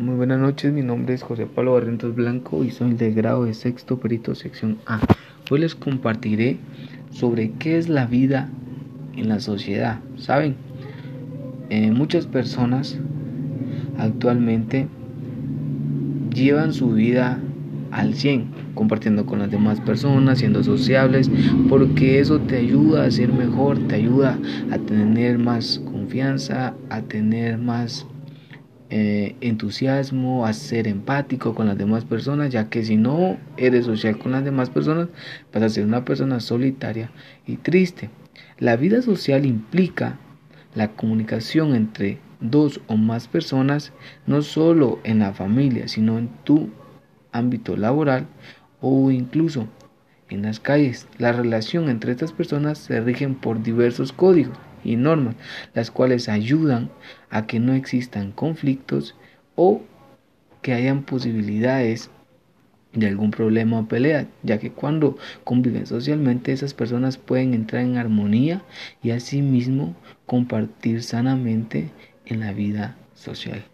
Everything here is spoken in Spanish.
Muy buenas noches, mi nombre es José Pablo Barrientos Blanco y soy de grado de sexto perito sección A. Hoy les compartiré sobre qué es la vida en la sociedad. Saben, eh, muchas personas actualmente llevan su vida al 100, compartiendo con las demás personas, siendo sociables, porque eso te ayuda a ser mejor, te ayuda a tener más confianza, a tener más eh, entusiasmo, a ser empático con las demás personas, ya que si no eres social con las demás personas, vas a ser una persona solitaria y triste. La vida social implica la comunicación entre dos o más personas, no solo en la familia, sino en tu ámbito laboral o incluso en las calles. La relación entre estas personas se rigen por diversos códigos y normas, las cuales ayudan a que no existan conflictos o que hayan posibilidades de algún problema o pelea, ya que cuando conviven socialmente esas personas pueden entrar en armonía y asimismo compartir sanamente en la vida social.